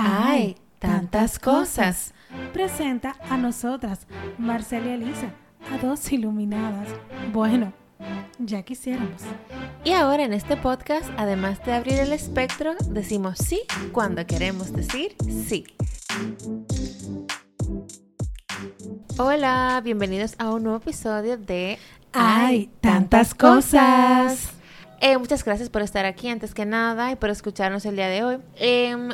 Hay tantas cosas. Presenta a nosotras, Marcela y Elisa, a dos iluminadas. Bueno, ya quisiéramos. Y ahora en este podcast, además de abrir el espectro, decimos sí cuando queremos decir sí. Hola, bienvenidos a un nuevo episodio de Hay tantas cosas. Eh, muchas gracias por estar aquí antes que nada y por escucharnos el día de hoy. Em,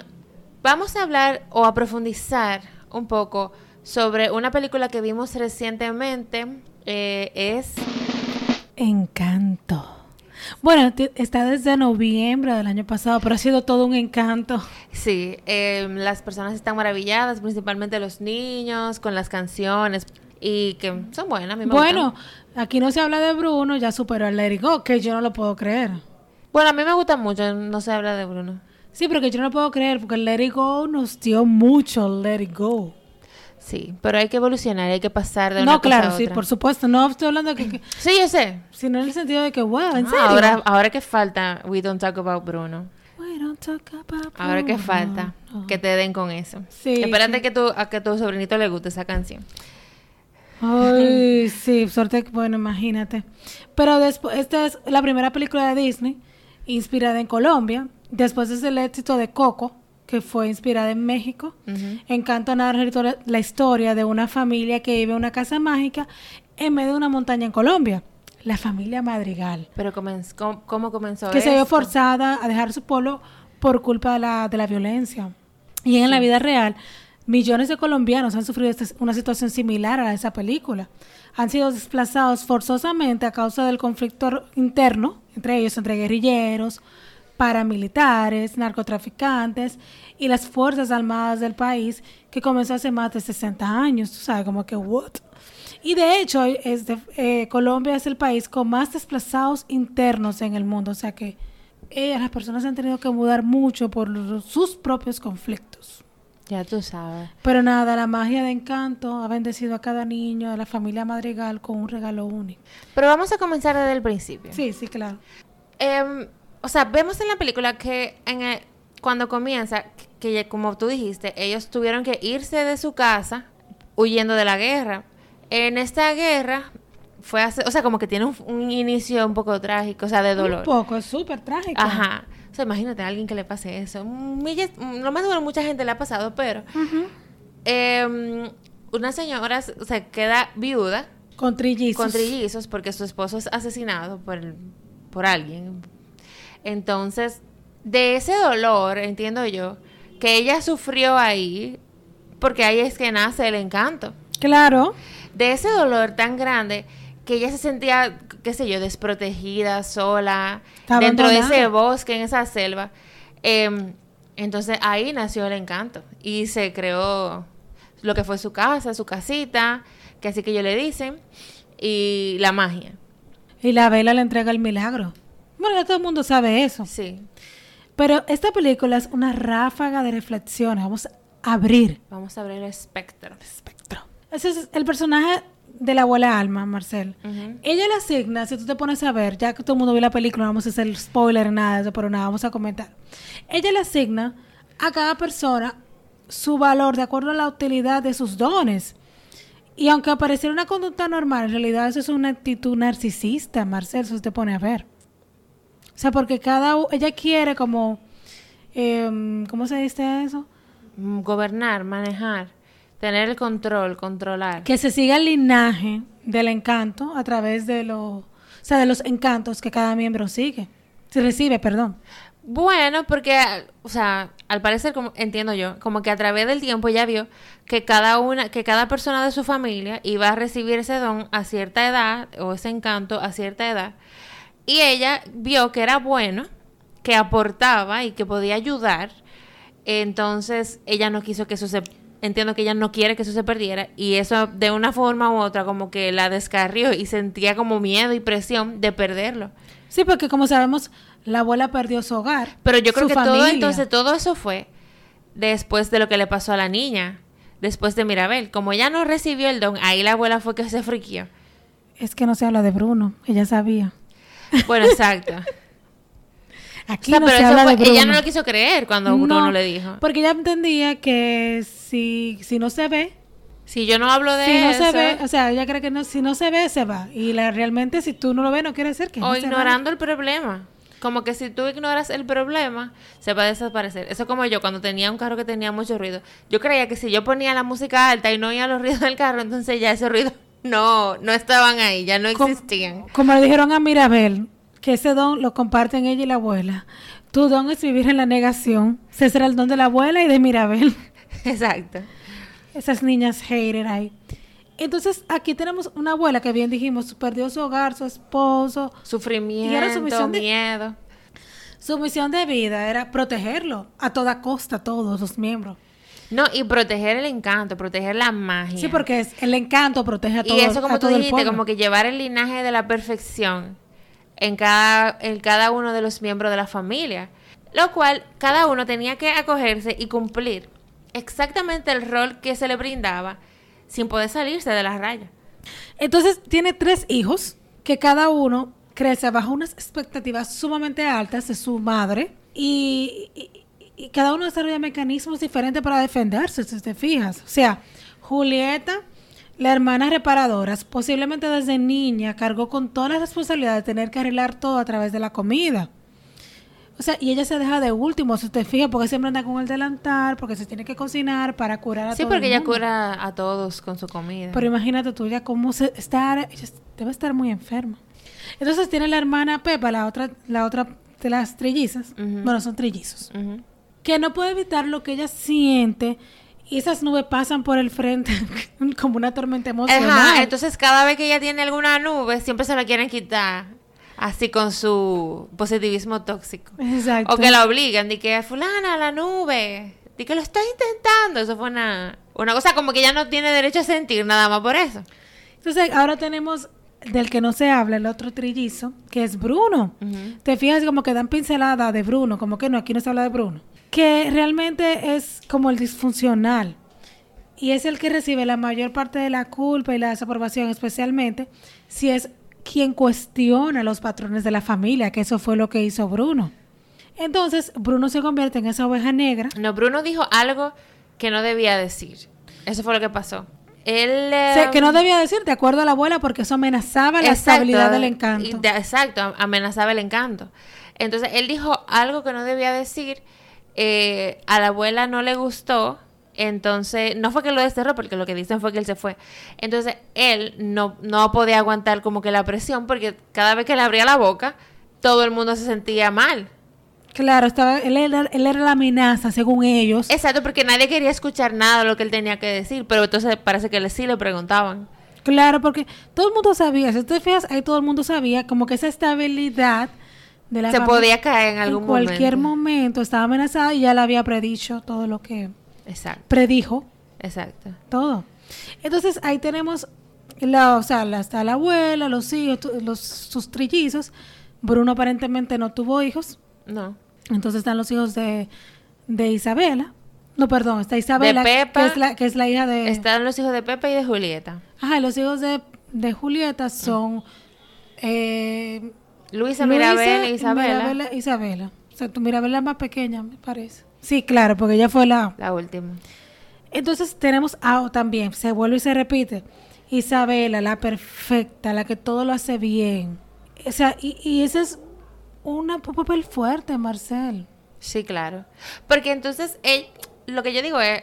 vamos a hablar o a profundizar un poco sobre una película que vimos recientemente. Eh, es Encanto. Bueno, está desde noviembre del año pasado, pero ha sido todo un encanto. Sí, em, las personas están maravilladas, principalmente los niños, con las canciones y que son buenas. A mí me Bueno, gustan. aquí no se habla de Bruno, ya superó al Let It Go, que yo no lo puedo creer. bueno, a mí me gustan mucho, no se habla de Bruno. Sí, pero que yo no puedo creer, porque el Let It Go nos dio mucho Let It Go. Sí, pero hay que evolucionar, hay que pasar de una No, cosa claro, a sí, otra. por supuesto. No estoy hablando de que, que- Sí, yo sé. sino en el sentido de que, wow, ¿en Ah, serio? ahora, ahora que falta, we don't talk about Bruno. We don't talk about Ahora que Bruno. falta, No. que te den con eso. Sí, Espérate sí. que tu, a que tu sobrinito le guste esa canción. Ay, sí, suerte, que- bueno, imagínate. Pero después, esta es la primera película de Disney inspirada en Colombia. Después es el éxito de Coco, que fue inspirada en México. Encanto narra la historia- de una familia que vive en una casa mágica en medio de una montaña en Colombia. La familia Madrigal. Pero comenz- ¿cómo, cómo comenzó que se vio forzada a dejar su pueblo por culpa de la, de la violencia. Y en la vida real, millones de colombianos han sufrido esta- una situación similar a esa película. Han sido desplazados forzosamente a causa del conflicto interno, entre ellos, entre guerrilleros, paramilitares, narcotraficantes y las Fuerzas Armadas del país, que comenzó hace más de 60 años. Tú sabes, como que, ¿what? Y de hecho, es de- eh, Colombia es el país con más desplazados internos en el mundo. O sea que ellas, las personas han tenido que mudar mucho por los- sus propios conflictos. Ya tú sabes. Pero nada, la magia de encanto ha bendecido a cada niño de la familia Madrigal con un regalo único. Pero vamos a comenzar desde el principio. Sí, sí, claro. Em, o sea, vemos en la película que en el- cuando comienza, que como tú dijiste, ellos tuvieron que irse de su casa huyendo de la guerra. En esta guerra fue hace, o sea, como que tiene un, un inicio un poco trágico, o sea, de dolor. Un poco, es súper trágico. Ajá. O sea, imagínate a alguien que le pase eso. Millas- lo más seguro mucha gente le ha pasado, pero em, una señora se queda viuda Con trillizos. con trillizos porque su esposo es asesinado por, por alguien. Entonces, de ese dolor, entiendo yo, que ella sufrió ahí, porque ahí es que nace el encanto. Claro. De ese dolor tan grande que ella se sentía, qué sé yo, desprotegida, sola, Está dentro de ese bosque, en esa selva. Em, entonces ahí nació el encanto y se creó lo que fue su casa, su casita, que así que ellos le dicen, y la magia. Y la vela le entrega el milagro. Bueno, ya todo el mundo sabe eso. Sí, Pero esta película es una ráfaga de reflexiones. Vamos a abrir vamos a abrir el espectro. espectro. Ese es el personaje de la abuela Alma, Marcel. Ella le asigna, si tú te pones a ver, ya que todo el mundo vio la película, no vamos a hacer spoiler, nada de eso, pero nada, vamos a comentar. Ella le asigna a cada persona su valor de acuerdo a la utilidad de sus dones. Y aunque apareciera una conducta normal, en realidad eso es una actitud narcisista, Marcel, si usted pone a ver. O sea, porque cada ella quiere como, em, ¿cómo se dice eso? Mm, Gobernar, manejar, tener el control, controlar. que se siga el linaje del encanto a través de los, o sea, de los encantos que cada miembro sigue, se recibe, perdón. Bueno, porque, o sea, al parecer, como entiendo yo, como que a través del tiempo ya vio que cada una, que cada persona de su familia iba a recibir ese don a cierta edad o ese encanto a cierta edad. Y ella vio que era bueno, que aportaba y que podía ayudar. Entonces, ella no quiso que eso se entiendo que ella no quiere que eso se perdiera y eso de una forma u otra como que la descarrió y sentía como miedo y presión de perderlo. Sí, porque como sabemos, la abuela perdió su hogar. Pero yo creo que todo entonces todo eso fue después de lo que le pasó a la niña, después de Mirabel, como ella no recibió el don, ahí la abuela fue que se friquió. Es que no se habla de Bruno, ella sabía. Bueno, exacto. Aquí O sea, no pero se eso habla fue- de Bruno. ella no lo quiso creer cuando Bruno No, le dijo. Porque ella entendía que si, si no se ve, Si yo no hablo de si no eso, se ve, o sea, ella cree que no, si no se ve, se va. Y la, realmente si tú no lo ves, no quiere decir que o ignorando el problema. Como que si tú ignoras el problema, se va a desaparecer. Eso como yo, cuando tenía un carro que tenía mucho ruido. Yo creía que si yo ponía la música alta y no oía los ruidos del carro, entonces ya esos ruidos no, no estaban ahí, ya no existían. Como le dijeron a Mirabel, que ese don lo comparten ella y la abuela. Tu don es vivir en la negación. Ese será el don de la abuela y de Mirabel. Exacto. Esas niñas hater ahí. Entonces, aquí tenemos una abuela que bien dijimos, perdió su hogar, su esposo. Sufrimiento, misión de- miedo. Su misión de vida era protegerlo a toda costa, todos los miembros. No, y proteger el encanto, proteger la magia. Sí, porque es, el encanto protege a todo, y eso como tú dijiste, como que llevar el linaje de la perfección en cada, en cada uno de los miembros de la familia. Lo cual cada uno tenía que acogerse y cumplir exactamente el rol que se le brindaba sin poder salirse de las rayas. Entonces, tiene tres hijos que cada uno crece bajo unas expectativas sumamente altas de su madre y, y- y cada uno desarrolla mecanismos diferentes para defenderse, si te fijas. O sea, Julieta, la hermana reparadora, posiblemente desde niña cargó con toda la responsabilidad de tener que arreglar todo a través de la comida. O sea, y ella se deja de último, si te fijas, porque siempre anda con el delantal, porque se tiene que cocinar para curar a Sí, todo porque el ella cura a todos con su comida. Pero imagínate tú ya cómo se está, ella debe estar muy enferma. Entonces tiene la hermana Pepa, la otra, la otra de las trillizas, bueno, son trillizos. Que no puede evitar lo que ella siente y esas nubes pasan por el frente como una tormenta emocional. Ajá, entonces cada vez que ella tiene alguna nube, siempre se la quieren quitar. Así con su positivismo tóxico. Exacto. O que la obligan, de que fulana, la nube, de que lo está intentando. Eso fue una, una cosa como que ella no tiene derecho a sentir nada más por eso. Entonces ahora tenemos del que no se habla, el otro trillizo, que es Bruno. Te fijas como que dan pincelada de Bruno, como que no, aquí no se habla de Bruno. Que realmente es como el disfuncional. Y es el que recibe la mayor parte de la culpa y la desaprobación, especialmente si es quien cuestiona los patrones de la familia, que eso fue lo que hizo Bruno. Entonces, Bruno se convierte en esa oveja negra. No, Bruno dijo algo que no debía decir. Eso fue lo que pasó. Él... O sea, eh, que no debía decir, de acuerdo a la abuela, porque eso amenazaba la Exacto, estabilidad del encanto. de- exacto, am- amenazaba el encanto. Entonces, él dijo algo que no debía decir. Eh, a la abuela no le gustó. Entonces, no fue que lo desterró, porque lo que dicen fue que él se fue. Entonces, él no, no podía aguantar como que la presión, porque cada vez que le abría la boca, todo el mundo se sentía mal. Claro, estaba, él, era, él era la amenaza, según ellos. Exacto, porque nadie quería escuchar nada de lo que él tenía que decir, pero entonces parece que sí le preguntaban. Claro, porque todo el mundo sabía, si tú te fijas, ahí todo el mundo sabía como que esa estabilidad de la Se familia podía caer en algún cualquier momento. momento estaba amenazada y ya le había predicho todo lo que Exacto, predijo, exacto. todo. Entonces ahí tenemos, la, o sea, la, está la abuela, los hijos, los, sus trillizos. Bruno aparentemente no tuvo hijos, No. entonces están los hijos de, de Isabela. No, perdón, está Isabela, Pepa. que, es la, que es la hija de... Están los hijos de Pepe y de Julieta. Ajá, los hijos de, de Julieta son eh, Luisa, Luisa, Mirabel e Isabela. Isabela. O sea, tu Mirabel es más pequeña, me parece. Sí, claro, porque ella fue la... La última. Entonces tenemos a también, se vuelve y se repite. Isabela, la perfecta, la que todo lo hace bien. O sea, y, y ese es una- un papel fuerte, Marcel. Sí, claro. Porque entonces, él, lo que yo digo es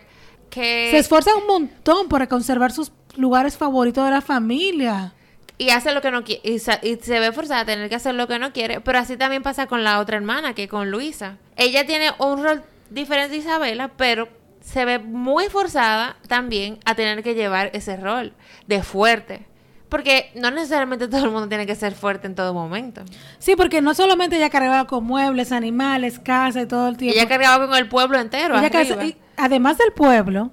que... Se esfuerza un montón por conservar sus lugares favoritos de la familia. Y hace lo que no quiere. Y, y se ve forzada a tener que hacer lo que no quiere. Pero así también pasa con la otra hermana, que con Luisa. Ella tiene un rol diferente de Isabela, pero se ve muy forzada también a tener que llevar ese rol de fuerte. Porque no necesariamente todo el mundo tiene que ser fuerte en todo momento. Sí, porque no solamente ella cargaba con muebles, animales, casa y todo el tiempo. Ella cargaba con el pueblo entero. Ella arriba. casa- y además del pueblo,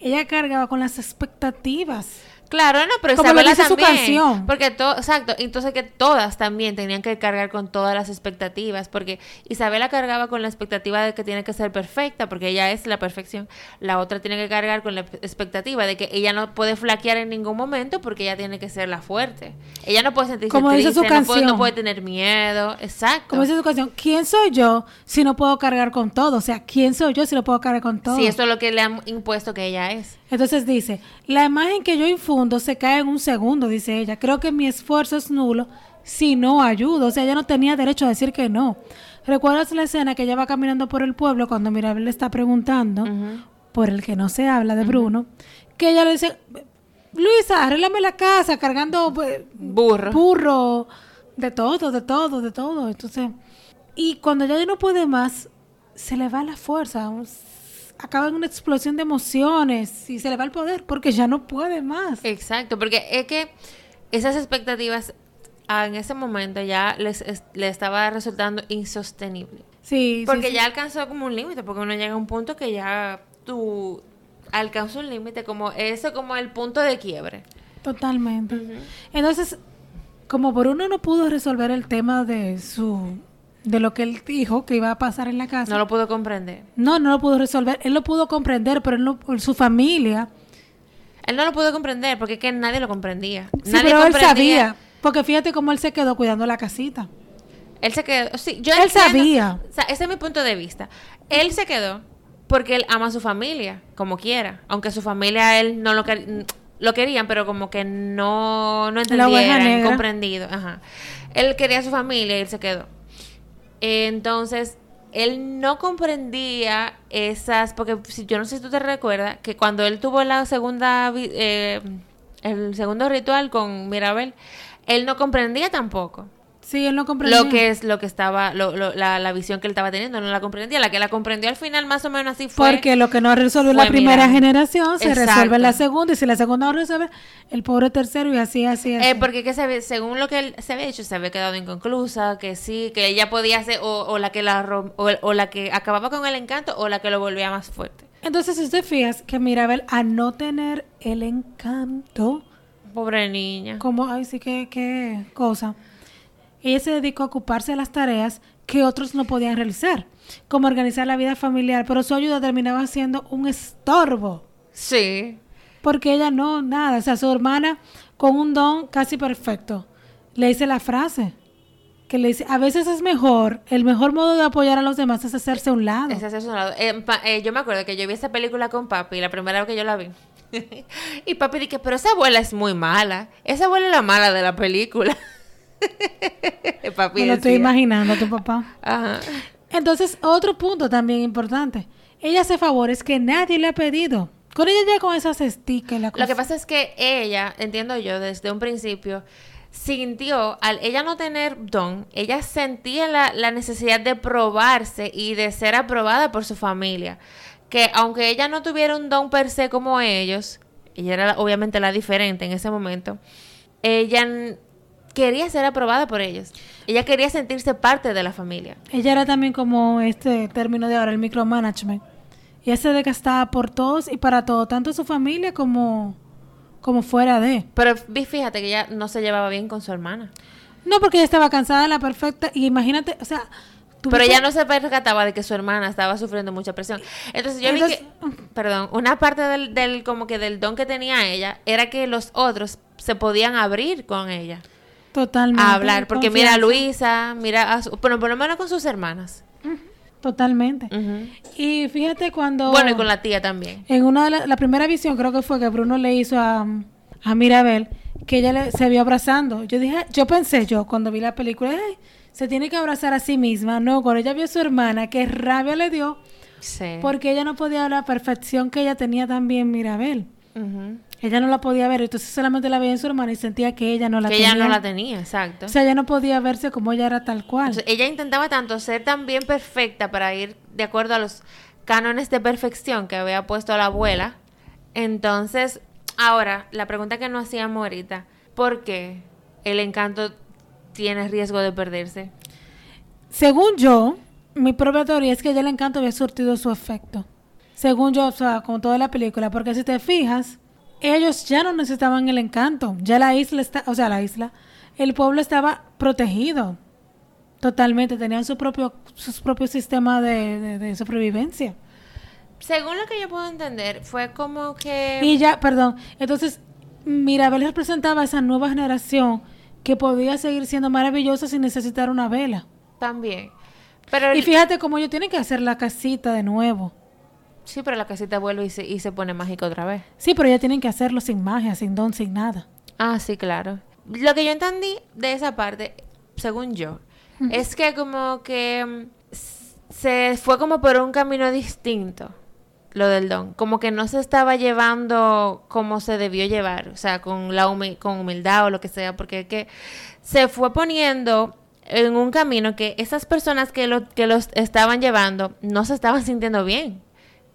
ella cargaba con las expectativas. Claro, no, pero Como lo Isabela dice su también. canción. Porque todo, exacto, entonces que todas también tenían que cargar con todas las expectativas, porque Isabela cargaba con la expectativa de que tiene que ser perfecta, porque ella es la perfección. La otra tiene que cargar con la expectativa de que ella no puede flaquear en ningún momento porque ella tiene que ser la fuerte. Ella no puede sentirse Como dice su no, puede, no canción. puede tener miedo, exacto. Como dice su canción, ¿quién soy yo si no puedo cargar con todo? O sea, ¿quién soy yo si no puedo cargar con todo? Sí, eso es lo que le han impuesto que ella es. Entonces dice, la imagen que yo infundo se cae en un segundo, dice ella. Creo que mi esfuerzo es nulo si no ayudo. O sea, ella no tenía derecho a decir que no. ¿Recuerdas la escena que ella va caminando por el pueblo cuando Mirabel le está preguntando por el que no se habla de Bruno? Que ella le dice, Luisa, arréglame la casa cargando pues, Burro. burro, de todo, de todo, de todo. Entonces, y cuando ella ya no puede más, se le va la fuerza, acaba en una explosión de emociones y se le va el poder porque ya no puede más. Exacto, porque es que esas expectativas ah, en ese momento ya les es- le estaba resultando insostenible. Sí, Porque sí. ya alcanzó como un límite, porque uno llega a un punto que ya tú alcanzas un límite, como eso como el punto de quiebre. Totalmente. Entonces, como Bruno no pudo resolver el tema de su de lo que él dijo que iba a pasar en la casa. No lo pudo comprender. No, no lo pudo resolver. Él lo pudo comprender, pero él no- su familia. Él no lo pudo comprender porque es que nadie lo comprendía. Sí, nadie pero él sabía. Porque fíjate cómo él se quedó cuidando la casita. Él se quedó. Sí, yo Él entiendo- sabía. O sea, ese es mi punto de vista. Él se quedó porque él ama a su familia, como quiera. Aunque su familia a él no lo, quer- lo querían, pero como que no, no negra. comprendido. Ajá. Él quería a su familia y él se quedó. Entonces, él no comprendía esas, porque si yo no sé si tú te recuerdas, que cuando él tuvo la segunda, eh, el segundo ritual con Mirabel, él no comprendía tampoco Sí, él no comprendía. lo que es lo que estaba lo- lo- la, la visión que él estaba teniendo no la comprendía la que la comprendió al final más o menos así fue Porque lo que no resolvió la primera generación se Exacto. resuelve en la segunda. Y si la segunda no resuelve, el pobre tercero y así, así, así. Eh, porque que se según lo que él se había dicho se había quedado inconclusa que sí que ella podía ser o, o la que la rom- o, o la que acababa con el encanto o la que lo volvía más fuerte Entonces, si usted fijas que Mirabel, a no tener el encanto, pobre niña como, ay, sí, qué, qué cosa, ella se dedicó a ocuparse de las tareas que otros no podían realizar, como organizar la vida familiar, pero su ayuda terminaba siendo un estorbo. sí Porque ella no, nada. O sea, su hermana con un don casi perfecto le dice la frase que le dice, a veces es mejor, el mejor modo de apoyar a los demás es hacerse a un lado. Ese hacerse un lado. Eh, pa- eh, yo me acuerdo que yo vi esa película con papi la primera vez que yo la vi y papi dije pero esa abuela es muy mala esa abuela es la mala de la película papi Me lo estoy imaginando tu papá. Ajá. Entonces, otro punto también importante. Ella hace favores que nadie le ha pedido. Con ella ya con esas stickers. La Lo que cosa. pasa es que ella, entiendo yo, desde un principio, sintió, al ella no tener don, ella sentía la, la necesidad de probarse y de ser aprobada por su familia. Que aunque ella no tuviera un don per se como ellos, ella era obviamente la diferente en ese momento, ella quería ser aprobada por ellos. Ella quería sentirse parte de la familia. Ella era también como este término de ahora, el micromanagement. Ella se desgastaba por todos y para todo, tanto su familia como, como fuera de. Pero vi- fíjate que ella no se llevaba bien con su hermana. No, porque ella estaba cansada de la perfecta. Y imagínate, o sea. Pero ella no se percataba de que su hermana estaba sufriendo mucha presión. Entonces yo Entonces- vi que, perdón, una parte del, del como que del don que tenía ella era que los otros se podían abrir con ella Totalmente. a hablar. Porque mira a. Luisa, mira a su, bueno, por lo menos con sus hermanas. Totalmente. Y fíjate cuando. Bueno, y con la tía también. En una de la, la primera visión, creo que fue que Bruno le hizo a, a Mirabel, que ella le- se vio abrazando. Yo dije, yo pensé yo cuando vi la película, ay, se tiene que abrazar a sí misma. No, cuando ella vio a su hermana, qué rabia le dio, Sí. porque ella no podía ver la perfección que ella tenía también Mirabel. Ella no la podía ver, entonces solamente la veía en su hermana y sentía que ella no la Que tenía. ella no la tenía, exacto. O sea, ella no podía verse como ella era tal cual. Entonces, ella intentaba tanto ser tan bien perfecta para ir de acuerdo a los cánones de perfección que había puesto la abuela. Entonces, ahora, la pregunta que nos hacíamos ahorita, ¿por qué el encanto tiene riesgo de perderse? Según yo, mi propia teoría es que ya el encanto había surtido su efecto. Según yo, o sea, con toda la película, porque si te fijas, ellos ya no necesitaban el encanto. Ya la isla está, o sea, la isla, el pueblo estaba protegido. Totalmente, tenían su propio, sus propios sistemas de, de- de sobrevivencia. Según lo que yo puedo entender, fue como que... Y ya, perdón, entonces Mirabel representaba a esa nueva generación que podía seguir siendo maravillosa sin necesitar una vela. También. Pero Y fíjate cómo ellos tienen que hacer la casita de nuevo. Sí, pero la casita vuelve y se, y se pone mágica otra vez. Sí, pero ya tienen que hacerlo sin magia, sin don, sin nada. Ah, sí, claro. Lo que yo entendí de esa parte, según yo, es que como que mm, se fue como por un camino distinto lo del don, como que no se estaba llevando como se debió llevar, o sea, con la humi- con humildad o lo que sea, porque es que se fue poniendo en un camino que esas personas que lo que los estaban llevando no se estaban sintiendo bien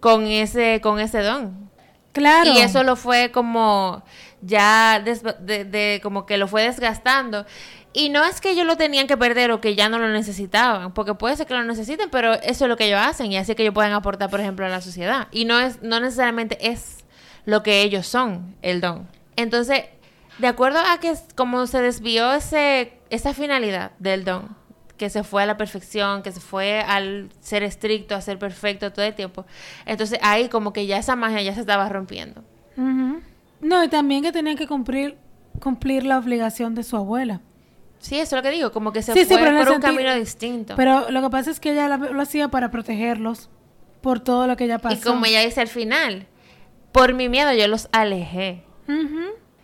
con ese con ese don. Claro. Y eso lo fue como ya des- de, de- como que lo fue desgastando. Y no es que ellos lo tenían que perder o que ya no lo necesitaban, porque puede ser que lo necesiten, pero eso es lo que ellos hacen y así que ellos pueden aportar, por ejemplo, a la sociedad. Y no es no necesariamente es lo que ellos son, el don. Entonces, de acuerdo a que es- como se desvió ese esa finalidad del don, que se fue a la perfección, que se fue al ser estricto, a ser perfecto todo el tiempo. Entonces, ahí como que ya esa magia ya se estaba rompiendo. No, y también que tenían que cumplir, cumplir la obligación de su abuela. Sí, eso es lo que digo, como que se Sí, fue por un sentido- camino distinto. Pero lo que pasa es que ella la- lo hacía para protegerlos por todo lo que ella pasó. y como ella dice al final, por mi miedo yo los alejé.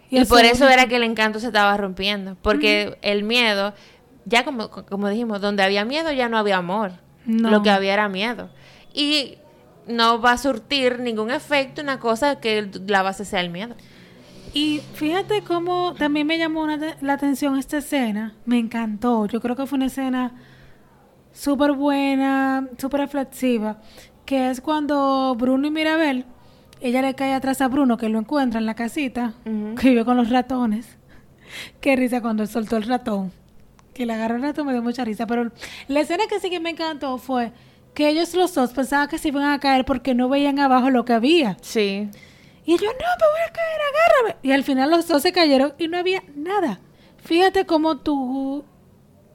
Y, eso por es eso era que el encanto se estaba rompiendo. Porque el miedo, ya como, como dijimos, donde había miedo ya no había amor. No. Lo que había era miedo. Y no va a surtir ningún efecto una cosa que la base sea el miedo. Y fíjate cómo también me llamó una la atención esta escena. Me encantó. Yo creo que fue una escena súper buena, súper reflexiva. Que es cuando Bruno y Mirabel, ella le cae atrás a Bruno, que lo encuentra en la casita, que vive con los ratones. Qué risa cuando él soltó el ratón. Que le agarró ratón me dio mucha risa. Pero la escena que sí que me encantó fue que ellos los dos pensaban que se iban a caer porque no veían abajo lo que había. Sí. Y yo, no, me voy a caer, agárrame. Y al final los dos se cayeron y no había nada. Fíjate cómo tu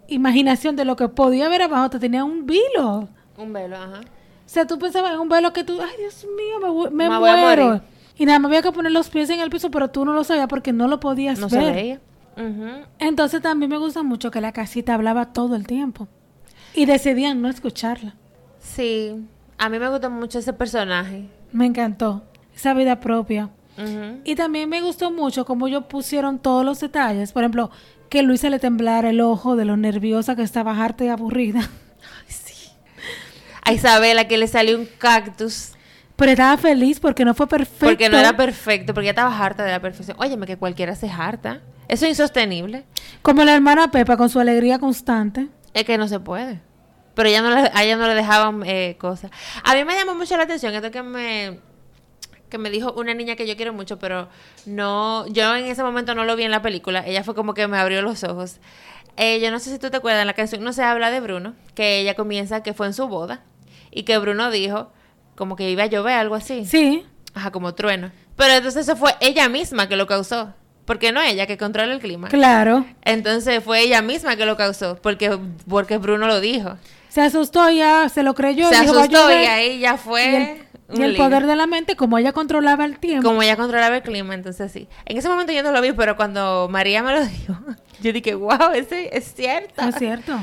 imaginación de lo que podía haber abajo te tenía un vilo. Un velo, ajá. O sea, tú pensabas en un velo que tú, ay, Dios mío, me, voy- me Me voy a muero. morir. Y nada más había que poner los pies en el piso, pero tú no lo sabías porque no lo podías No se ver. Entonces también me gusta mucho que la casita hablaba todo el tiempo. Y decidían no escucharla. Sí. A mí me gustó mucho ese personaje. Me encantó. Esa vida propia. Y también me gustó mucho cómo ellos pusieron todos los detalles. Por ejemplo, que Luisa le temblara el ojo de lo nerviosa que estaba harta y aburrida. A Isabela que le salió un cactus. Pero estaba feliz porque no fue perfecto. Porque no era perfecto, porque ya estaba harta de la perfección. Óyeme, que cualquiera se harta. Eso es insostenible. Como la hermana Pepa con su alegría constante. Es que no se puede. Pero ella no le, a ella no le dejaban eh, cosas. A mí me llamó mucho la atención esto que me que me dijo una niña que yo quiero mucho, pero no, yo en ese momento no lo vi en la película. Ella fue como que me abrió los ojos. Eh, yo no sé si tú te acuerdas, en la canción no se habla de Bruno, que ella comienza que fue en su boda y que Bruno dijo como que iba a llover, algo así. Sí. Ajá, como trueno. Pero entonces eso fue ella misma que lo causó. Porque no ella que controla el clima. Claro. Entonces fue ella misma que lo causó. Porque, porque Bruno lo dijo. Se asustó ya, se lo creyó. Se dijo, "Va a asustó y llover". ahí ya Y fue. el, y el poder de la mente, como ella controlaba el tiempo. Como ella controlaba el clima, entonces sí. En ese momento yo no lo vi, pero cuando María me lo dijo, yo dije, wow, ese es cierto. Es cierto.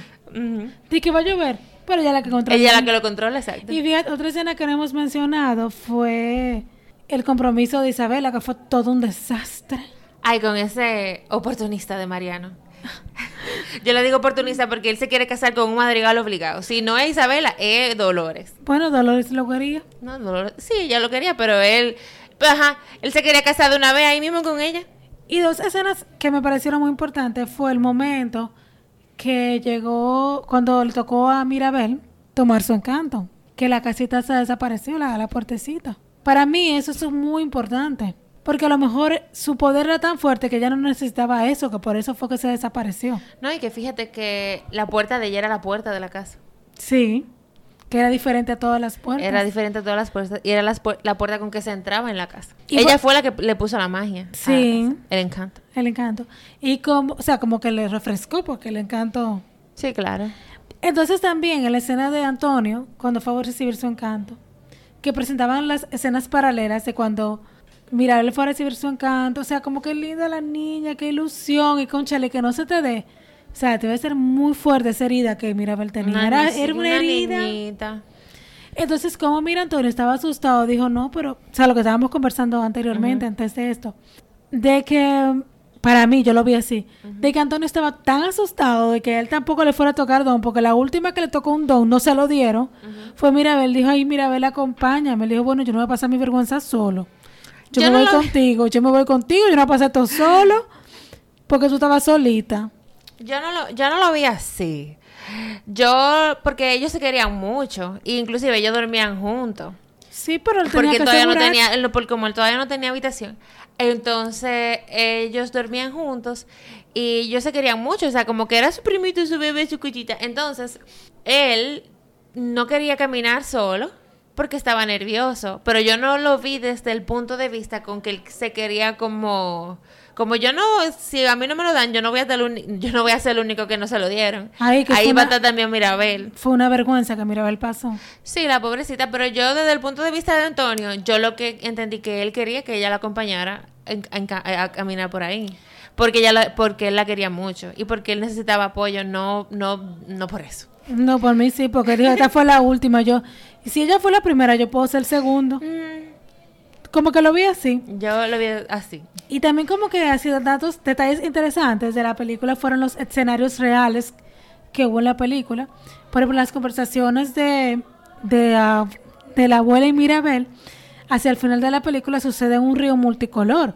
Di que va a llover. Pero ella la que controla. Ella es la que lo controla, exacto. Y fíjate, otra escena que no hemos mencionado fue el compromiso de Isabela, que fue todo un desastre. Ay, con ese oportunista de Mariano. Yo le digo oportunista porque él se quiere casar con un madrigal obligado. Si no es Isabela, es Dolores. Bueno, Dolores lo quería. No, Dolores. Sí, ella lo quería, pero él. Pues, ajá, él se quería casar de una vez ahí mismo con ella. Y dos escenas que me parecieron muy importantes fue el momento que llegó cuando le tocó a Mirabel tomar su encanto, que la casita se desapareció, la, la puertecita. Para mí eso es muy importante, porque a lo mejor su poder era tan fuerte que ya no necesitaba eso, que por eso fue que se desapareció. No, y que fíjate que la puerta de ella era la puerta de la casa. Sí, Que era diferente a todas las puertas. Era diferente a todas las puertas. Y era las pu- la puerta con que se entraba en la casa. Y Ella fue- la que le puso la magia. la Sí. El encanto. El encanto. Y como, o sea, como que le refrescó porque el encanto... Sí, claro. Entonces también en la escena de Antonio, cuando fue a recibir su encanto, que presentaban las escenas paralelas de cuando Mirabel fue a recibir su encanto, o sea, como que linda la niña, qué ilusión, y conchale, que no se te dé. O sea, te debe ser muy fuerte esa herida que Mirabel tenía. Una Era, una herida. niñita. Entonces, como mira Antonio estaba asustado, dijo, no, pero, o sea, lo que estábamos conversando anteriormente, antes de esto, de que, para mí, yo lo vi así, de que Antonio estaba tan asustado de que él tampoco le fuera a tocar don, porque la última que le tocó un don no se lo dieron, fue Mirabel, dijo, ay, Mirabel, acompaña, me dijo, bueno, yo no voy a pasar mi vergüenza solo, yo, me no voy lo- contigo, yo me voy contigo, yo no pasar esto solo, porque tú estabas solita. Yo no lo, yo no lo vi así. Yo, porque ellos se querían mucho. e Inclusive ellos dormían juntos. Sí, pero él tenía Porque que todavía no tenía, porque como él todavía no tenía habitación. Entonces, ellos dormían juntos y ellos se querían mucho. O sea, como que era su primito, su bebé, su cuchita. Entonces, él no quería caminar solo porque estaba nervioso. Pero yo no lo vi desde el punto de vista con que él se quería como... Como yo no, si a mí no me lo dan, yo no voy a ser el, yo no voy a ser el único que no se lo dieron. Ay, que Ahí va a una- estar también Mirabel. Fue una vergüenza que Mirabel pasó. Sí, la pobrecita, pero yo desde el punto de vista de Antonio, yo lo que entendí que él quería que ella la acompañara en- a, caminar por ahí. Porque ella la- porque él la quería mucho y porque él necesitaba apoyo, no no no por eso. No, por mí sí, porque dijo, esta fue la última. Yo, y si ella fue la primera, yo puedo ser el segundo. Como que lo vi así. Yo lo vi así. Y también como que ha sido datos, detalles interesantes de la película fueron los escenarios reales que hubo en la película. Por ejemplo, las conversaciones de, de, ah, de la abuela y Mirabel hacia el final de la película sucede en un río multicolor.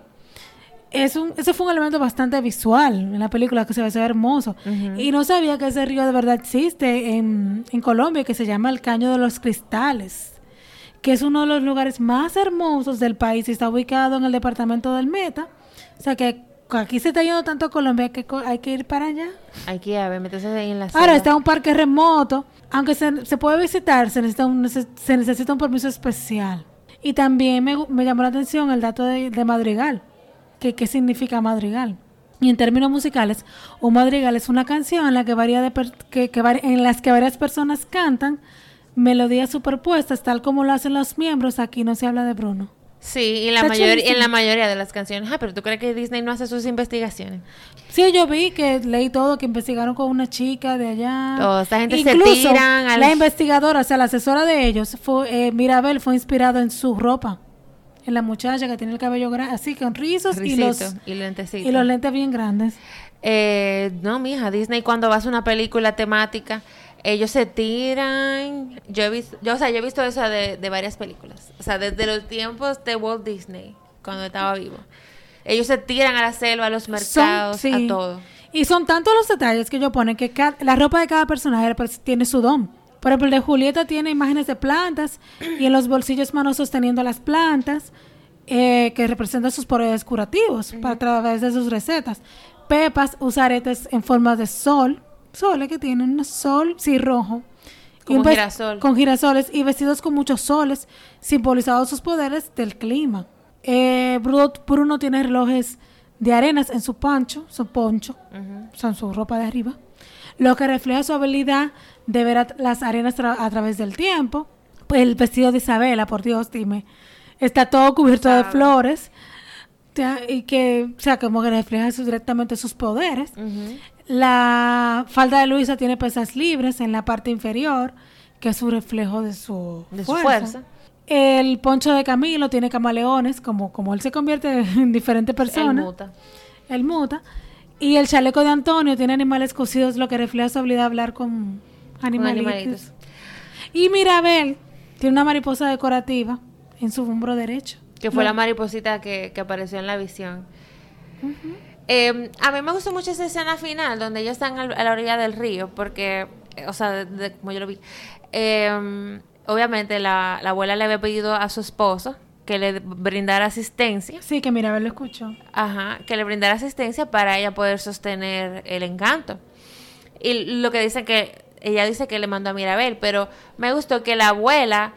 Es un, ese fue un elemento bastante visual en la película que se ve, se ve hermoso. Y no sabía que ese río de verdad existe en, en Colombia, que se llama el Caño de los Cristales que es uno de los lugares más hermosos del país y está ubicado en el departamento del Meta. O sea que aquí se está yendo tanto a Colombia que hay que ir para allá. Hay que ir a ver, meterse ahí en la Ahora está un parque remoto, aunque se, se puede visitar, se necesita, un, se necesita un permiso especial. Y también me, me llamó la atención el dato de, de madrigal, que qué significa madrigal. Y en términos musicales, un madrigal es una canción en la que, varía de per- que, que en las que varias personas cantan melodías superpuestas, tal como lo hacen los miembros. Aquí no se habla de Bruno. Sí, y la mayor, chulísimo. en la mayoría de las canciones. Ah, pero tú crees que Disney no hace sus investigaciones. Sí, yo vi que leí todo, que investigaron con una chica de allá. Toda esta gente se tiran al- la investigadora, o sea, la asesora de ellos, fue, eh, Mirabel, fue inspirado en su ropa. En la muchacha que tiene el cabello grande, así con rizos y los, y lentecito. y los lentes bien grandes. Eh, no, mija, Disney cuando va a una película temática, ellos se tiran. Yo he visto, yo, o sea, yo he visto eso de, de varias películas. O sea, desde los tiempos de Walt Disney, cuando estaba vivo. Ellos se tiran a la selva, a los Son- mercados, sí. a todo. Y son tantos los detalles que ellos ponen que ca- la ropa de cada personaje tiene su don. Por ejemplo, el de Julieta tiene imágenes de plantas y en los bolsillos manos sosteniendo las plantas eh, que representan sus poderes curativos para- a través de sus recetas. Pepas usa aretes en forma de sol, soles que tienen un sol, sí, rojo. Girasol. Con girasoles y vestidos con muchos soles, simbolizados sus poderes del clima. Eh, Bruno, Bruno tiene relojes de arenas en su pancho, su poncho, en su ropa de arriba, lo que refleja su habilidad de ver a- las arenas tra- a través del tiempo. El vestido de Isabela, por Dios, dime, está todo cubierto de flores y que, o sea, como que refleja sus- directamente sus poderes. La falda de Luisa tiene pesas libres en la parte inferior, que es un reflejo de su, De su fuerza. El poncho de Camilo tiene camaleones, como, como él se convierte en diferentes El personas. muta. Él muta. Y el chaleco de Antonio tiene animales cosidos, lo que refleja su habilidad de hablar con animalitos. animalitos. Y Mirabel tiene una mariposa decorativa en su hombro derecho. Que fue No. la mariposita que, que apareció en la visión. Eh, a mí me gustó mucho esa escena final donde ellos están al- a la orilla del río, porque, o sea, de- de- como yo lo vi, eh, obviamente la, la abuela le había pedido a su esposo que le brindara asistencia, Sí, que Mirabel lo escuchó. ajá, que le brindara asistencia para ella poder sostener el encanto. Y lo que dicen que ella dice que le mandó a Mirabel, pero me gustó que la abuela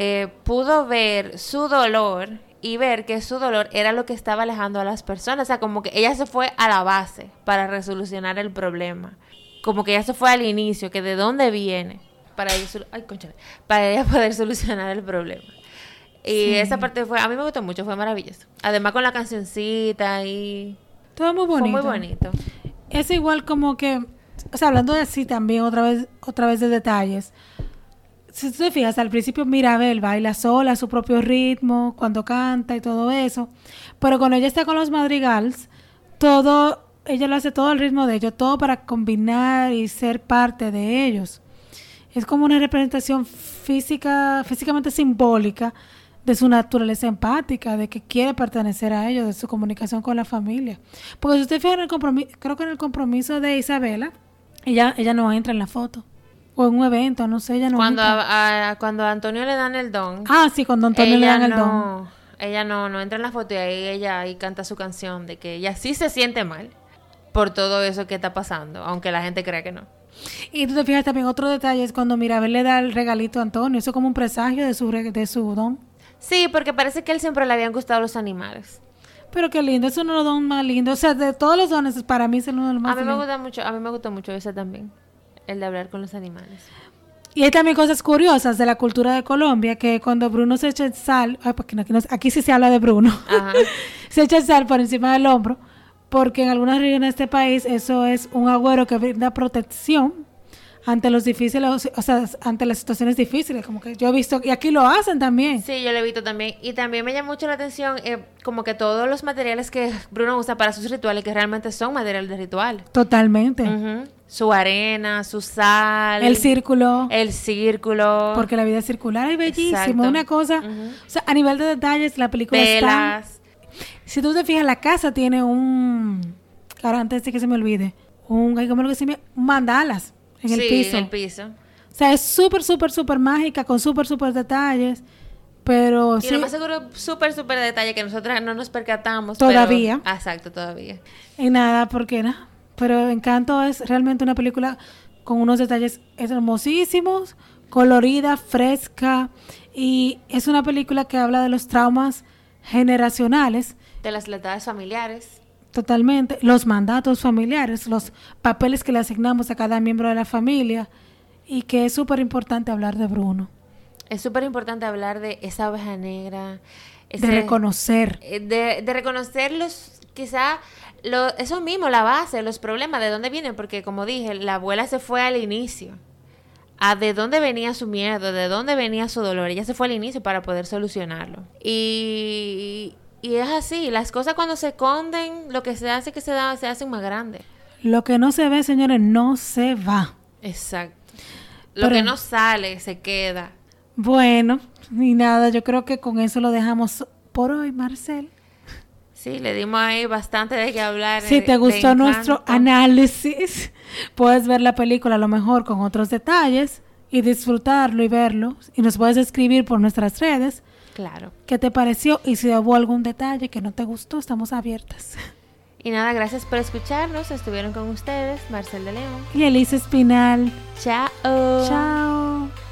eh, pudo ver su dolor y ver que su dolor era lo que estaba alejando a las personas. O sea, como que ella se fue a la base para resolucionar el problema. Como que ella se fue al inicio, que de dónde viene para ella, ay, para ella poder solucionar el problema. Y esa parte fue, a mí me gustó mucho, fue maravilloso. Además con la cancioncita y... Todo muy bonito. Fue muy bonito. Es igual como que, o sea, hablando de así también, otra vez, otra vez de detalles. Si tú te fijas, al principio Mirabel baila sola a su propio ritmo, cuando canta y todo eso. Pero cuando ella está con los madrigals, todo, ella lo hace todo al ritmo de ellos, todo para combinar y ser parte de ellos. Es como una representación física, físicamente simbólica de su naturaleza empática, de que quiere pertenecer a ellos, de su comunicación con la familia. Porque si usted fija en el compromiso, creo que en el compromiso de Isabela, ella, ella no entra en la foto. O en un evento, no sé, ella no cuando A, cuando a Antonio le dan el don. Ah, sí, cuando Antonio le dan el don. Ella no, no entra en la foto y ahí ella ahí canta su canción de que ella sí se siente mal por todo eso que está pasando, aunque la gente crea que no. Y tú te fijas también, otro detalle es cuando Mirabel le da el regalito a Antonio, eso como un presagio de su, de su don. Sí, porque parece que a él siempre le habían gustado los animales. Pero qué lindo, es uno de los dones más lindos. O sea, de todos los dones, para mí es uno de los más A mí me gusta mucho, a mí me gustó mucho ese también, el de hablar con los animales. Y hay también cosas curiosas de la cultura de Colombia, que cuando Bruno se echa el sal, ay, porque aquí, aquí sí se habla de Bruno, se echa el sal por encima del hombro, porque en algunas regiones de este país eso es un agüero que brinda protección ante los difíciles, o sea, ante las situaciones difíciles, como que yo he visto, y aquí lo hacen también. Sí, yo lo he visto también. Y también me llama mucho la atención, eh, como que todos los materiales que Bruno usa para sus rituales, que realmente son materiales de ritual. Totalmente. Su arena, su sal. El círculo. El círculo. Porque la vida es circular y bellísimo. Una cosa, o sea, a nivel de detalles, la película está... Si tú te fijas, la casa tiene un... Ahora, antes de que se me olvide, un, ¿cómo lo que se llama? Mandalas en el piso. en el piso. O sea, es súper, súper, súper mágica, con súper, súper detalles. Pero y lo más seguro, súper, súper detalle que nosotras no nos percatamos. Todavía. exacto, todavía. Y nada, porque nada. Pero Encanto es realmente una película con unos detalles hermosísimos, colorida, fresca. Y es una película que habla de los traumas generacionales. De las lealtades familiares. Totalmente. Los mandatos familiares, los papeles que le asignamos a cada miembro de la familia y que es súper importante hablar de Bruno. Es súper importante hablar de esa oveja negra. de reconocer. Eh, de, de reconocerlos, quizá lo, eso mismo, la base, los problemas, de dónde vienen, porque como dije, la abuela se fue al inicio. A de dónde venía su miedo, de dónde venía su dolor. Ella se fue al inicio para poder solucionarlo. Y, y es así, las cosas cuando se esconden, lo que se hace que se da, se hacen más grandes. Lo que no se ve, señores, no se va. Exacto. Lo que no sale, se queda. Bueno, ni nada, yo creo que con eso lo dejamos por hoy, Marcel. Sí, le dimos ahí bastante de qué hablar. Si te gustó nuestro análisis, puedes ver la película a lo mejor con otros detalles y disfrutarlo y verlo. Y nos puedes escribir por nuestras redes Claro. ¿Qué te pareció? Y si hubo algún detalle que no te gustó, estamos abiertas. Y nada, gracias por escucharnos. Estuvieron con ustedes Marcel de León y Elisa Espinal. Chao. Chao.